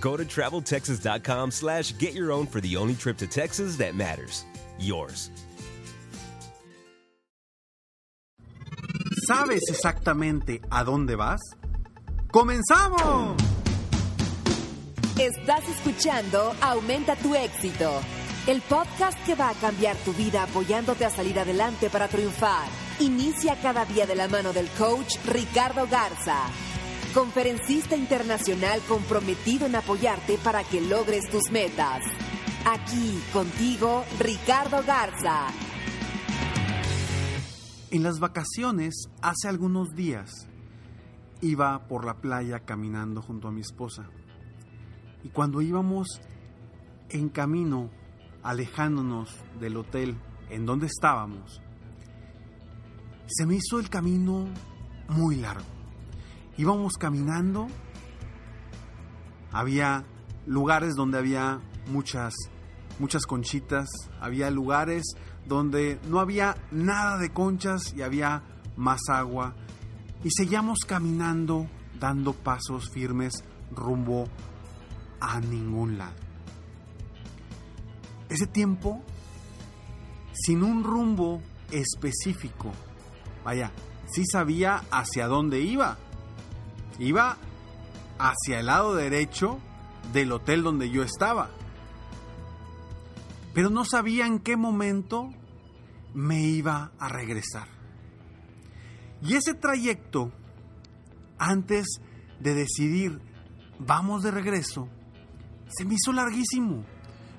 Go to traveltexas.com slash get your own for the only trip to Texas that matters. Yours. ¿Sabes exactamente a dónde vas? ¡Comenzamos! Estás escuchando Aumenta tu éxito, el podcast que va a cambiar tu vida apoyándote a salir adelante para triunfar. Inicia cada día de la mano del coach Ricardo Garza conferencista internacional comprometido en apoyarte para que logres tus metas. Aquí contigo, Ricardo Garza. En las vacaciones, hace algunos días, iba por la playa caminando junto a mi esposa. Y cuando íbamos en camino, alejándonos del hotel en donde estábamos, se me hizo el camino muy largo íbamos caminando, había lugares donde había muchas, muchas conchitas, había lugares donde no había nada de conchas y había más agua, y seguíamos caminando dando pasos firmes rumbo a ningún lado. Ese tiempo, sin un rumbo específico, vaya, sí sabía hacia dónde iba, Iba hacia el lado derecho del hotel donde yo estaba. Pero no sabía en qué momento me iba a regresar. Y ese trayecto, antes de decidir, vamos de regreso, se me hizo larguísimo,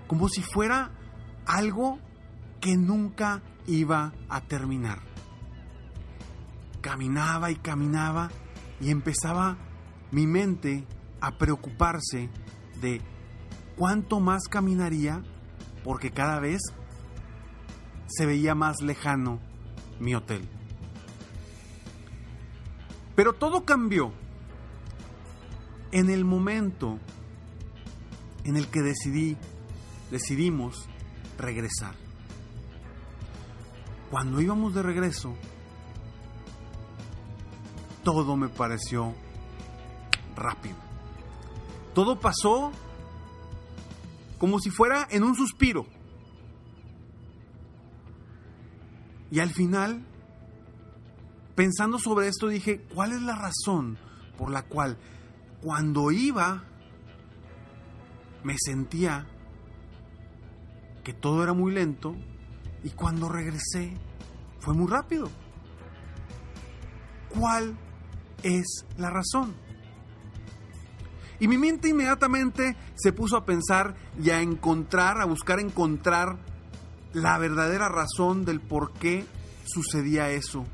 como si fuera algo que nunca iba a terminar. Caminaba y caminaba y empezaba mi mente a preocuparse de cuánto más caminaría porque cada vez se veía más lejano mi hotel. Pero todo cambió en el momento en el que decidí, decidimos regresar. Cuando íbamos de regreso, todo me pareció rápido. Todo pasó como si fuera en un suspiro. Y al final, pensando sobre esto, dije, ¿cuál es la razón por la cual cuando iba me sentía que todo era muy lento y cuando regresé fue muy rápido? ¿Cuál es la razón. Y mi mente inmediatamente se puso a pensar y a encontrar, a buscar encontrar la verdadera razón del por qué sucedía eso.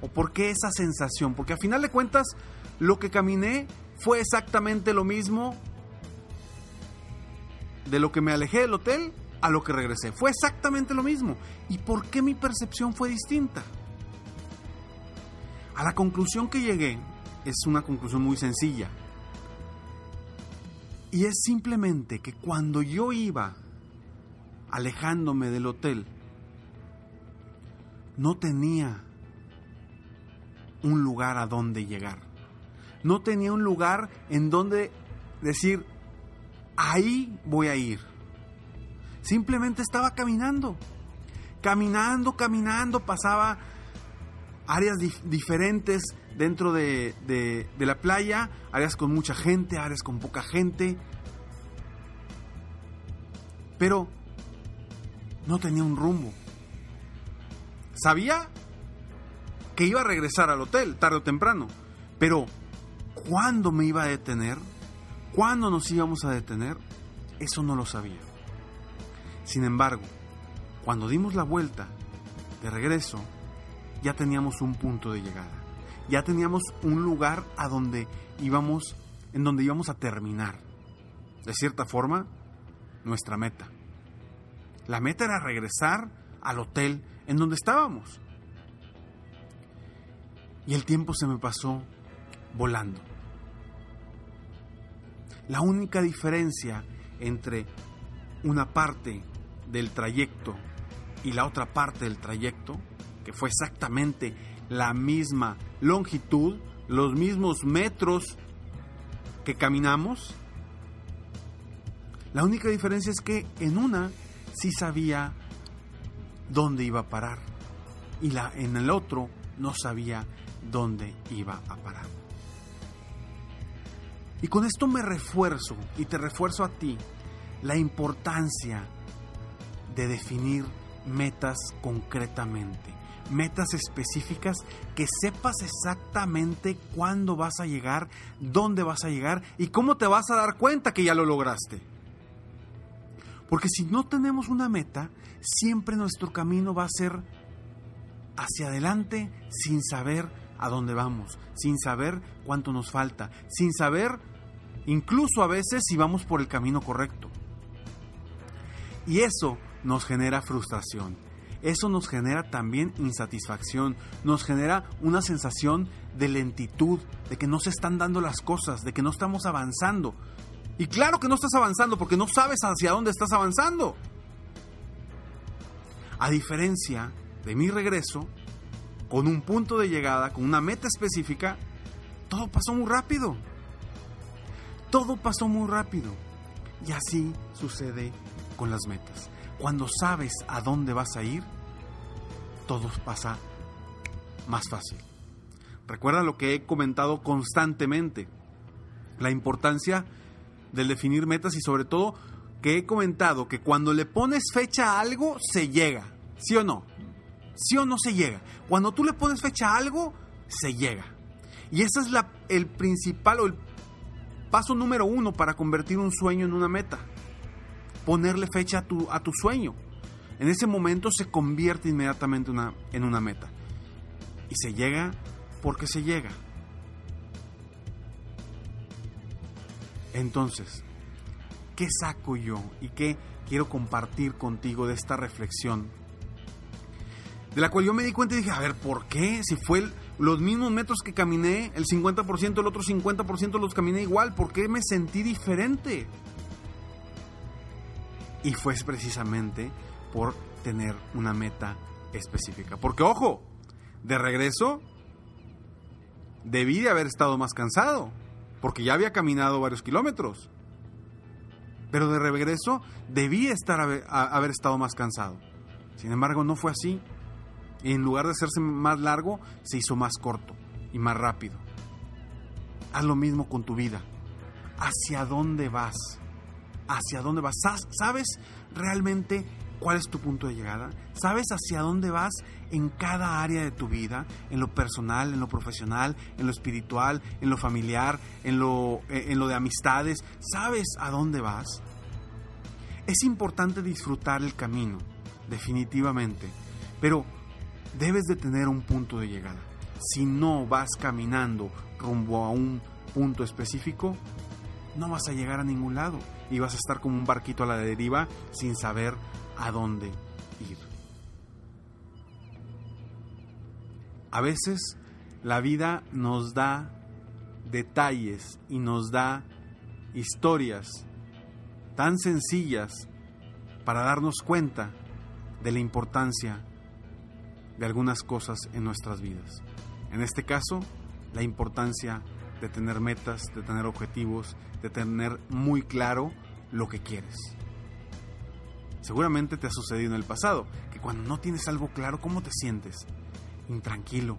O por qué esa sensación. Porque a final de cuentas, lo que caminé fue exactamente lo mismo de lo que me alejé del hotel a lo que regresé. Fue exactamente lo mismo. ¿Y por qué mi percepción fue distinta? A la conclusión que llegué es una conclusión muy sencilla. Y es simplemente que cuando yo iba alejándome del hotel, no tenía un lugar a donde llegar. No tenía un lugar en donde decir, ahí voy a ir. Simplemente estaba caminando. Caminando, caminando, pasaba áreas diferentes dentro de, de la playa, áreas con mucha gente, áreas con poca gente. Pero no tenía un rumbo. Sabía que iba a regresar al hotel tarde o temprano, pero ¿cuándo me iba a detener? ¿Cuándo nos íbamos a detener? Eso no lo sabía. Sin embargo, cuando dimos la vuelta de regreso, ya teníamos un punto de llegada. Ya teníamos un lugar a donde íbamos, en donde íbamos a terminar. De cierta forma, nuestra meta. La meta era regresar al hotel en donde estábamos. Y el tiempo se me pasó volando. La única diferencia entre una parte del trayecto y la otra parte del trayecto, que fue exactamente la misma longitud, los mismos metros que caminamos, la única diferencia es que en una sí sabía dónde iba a parar y la, en el otro no sabía dónde iba a parar. Y con esto me refuerzo y te refuerzo a ti la importancia de definir metas concretamente, metas específicas que sepas exactamente cuándo vas a llegar, dónde vas a llegar y cómo te vas a dar cuenta que ya lo lograste. Porque si no tenemos una meta, siempre nuestro camino va a ser hacia adelante sin saber a dónde vamos, sin saber cuánto nos falta, sin saber incluso a veces si vamos por el camino correcto. Y eso nos genera frustración. Eso nos genera también insatisfacción, nos genera una sensación de lentitud, de que no se están dando las cosas, de que no estamos avanzando. Y claro que no estás avanzando porque no sabes hacia dónde estás avanzando. A diferencia de mi regreso, con un punto de llegada, con una meta específica, todo pasó muy rápido. Todo pasó muy rápido. Y así sucede con las metas. Cuando sabes a dónde vas a ir, todo pasa más fácil. Recuerda lo que he comentado constantemente, la importancia del definir metas y sobre todo que he comentado que cuando le pones fecha a algo, se llega, ¿sí o no? ¿Sí o no se llega? Cuando tú le pones fecha a algo, se llega. Y ese es el principal o el paso número uno para convertir un sueño en una meta ponerle fecha a tu, a tu sueño. En ese momento se convierte inmediatamente una, en una meta. Y se llega porque se llega. Entonces, ¿qué saco yo y qué quiero compartir contigo de esta reflexión? De la cual yo me di cuenta y dije, a ver, ¿por qué? Si fue los mismos metros que caminé, el 50%, el otro 50% los caminé igual, ¿por qué me sentí diferente? Y fue precisamente por tener una meta específica. Porque ojo, de regreso debí de haber estado más cansado, porque ya había caminado varios kilómetros. Pero de regreso debí estar haber, estado más cansado. Sin embargo, no fue así. En lugar de hacerse más largo, se hizo más corto y más rápido. Haz lo mismo con tu vida. ¿Hacia dónde vas? Hacia dónde vas. ¿Sabes realmente cuál es tu punto de llegada? ¿Sabes hacia dónde vas en cada área de tu vida? En lo personal, en lo profesional, en lo espiritual, en lo familiar, en lo, eh, en lo de amistades. ¿Sabes a dónde vas? Es importante disfrutar el camino, definitivamente, pero debes de tener un punto de llegada. Si no vas caminando rumbo a un punto específico, no vas a llegar a ningún lado y vas a estar como un barquito a la deriva sin saber a dónde ir. A veces la vida nos da detalles y nos da historias tan sencillas para darnos cuenta de la importancia de algunas cosas en nuestras vidas. En este caso, la importancia de tener metas, de tener objetivos, de tener muy claro lo que quieres. Seguramente te ha sucedido en el pasado, que cuando no tienes algo claro, ¿cómo te sientes? Intranquilo,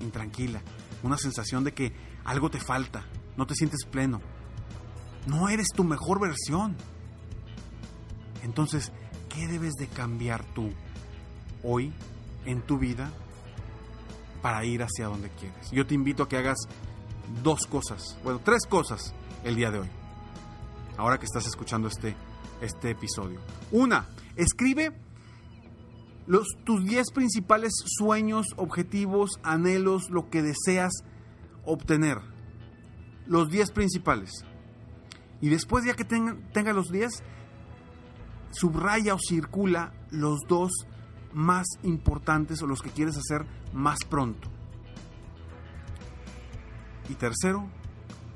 intranquila, una sensación de que algo te falta, no te sientes pleno, no eres tu mejor versión. Entonces, ¿qué debes de cambiar tú hoy en tu vida para ir hacia donde quieres. Yo te invito a que hagas dos cosas, bueno, tres cosas el día de hoy, ahora que estás escuchando este, este episodio. Una, escribe los, tus 10 principales sueños, objetivos, anhelos, lo que deseas obtener. Los 10 principales. Y después ya que tenga, tenga los 10, subraya o circula los dos más importantes o los que quieres hacer más pronto. Y tercero,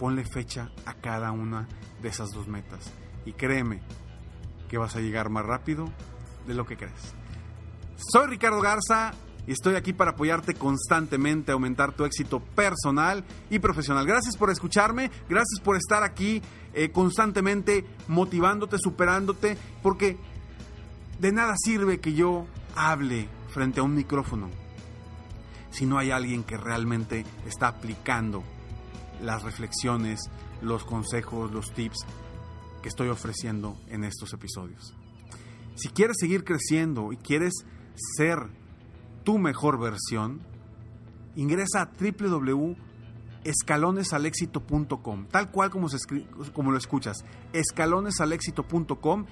ponle fecha a cada una de esas dos metas. Y créeme que vas a llegar más rápido de lo que crees. Soy Ricardo Garza y estoy aquí para apoyarte constantemente, aumentar tu éxito personal y profesional. Gracias por escucharme, gracias por estar aquí eh, constantemente motivándote, superándote, porque de nada sirve que yo hable frente a un micrófono si no hay alguien que realmente está aplicando las reflexiones, los consejos, los tips que estoy ofreciendo en estos episodios. Si quieres seguir creciendo y quieres ser tu mejor versión, ingresa a www.escalonesalexito.com, tal cual como, se como lo escuchas, escalonesalexito.com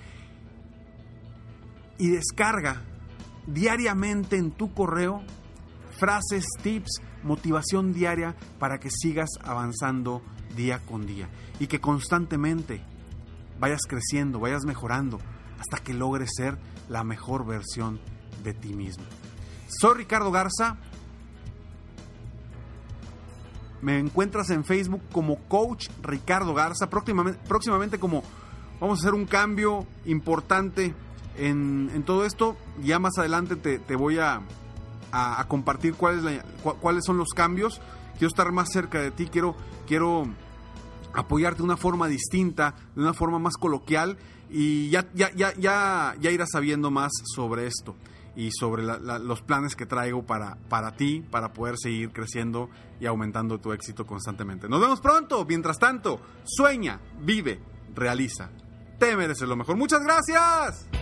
y descarga diariamente en tu correo frases, tips, motivación diaria para que sigas avanzando día con día y que constantemente vayas creciendo, vayas mejorando hasta que logres ser la mejor versión de ti mismo. Soy Ricardo Garza. Me encuentras en Facebook como Coach Ricardo Garza. Próximamente, próximamente como vamos a hacer un cambio importante en, todo esto. Ya más adelante te, voy a, a, compartir cuáles, cuáles son los cambios. Quiero estar más cerca de ti, quiero, quiero apoyarte de una forma distinta, de una forma más coloquial y ya, ya, ya, ya, ya irás sabiendo más sobre esto y sobre los planes que traigo para, para ti, para poder seguir creciendo y aumentando tu éxito constantemente. Nos vemos pronto. Mientras tanto, sueña, vive, realiza. Te mereces lo mejor. Muchas gracias.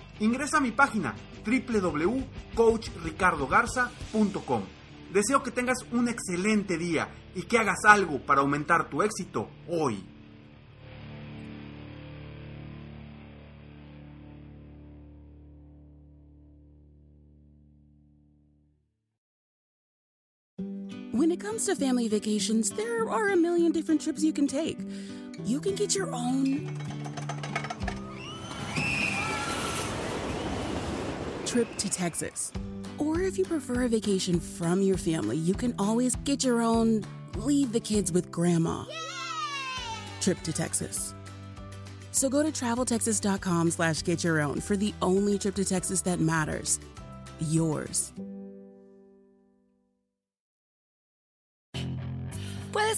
Ingresa a mi página www.coachricardogarza.com. Deseo que tengas un excelente día y que hagas algo para aumentar tu éxito hoy. When it comes to family vacations, there are a million different trips you can take. You can get your own trip to Texas. Or if you prefer a vacation from your family, you can always get your own leave the kids with grandma Yay! trip to Texas. So go to traveltexas.com slash get your own for the only trip to Texas that matters. Yours.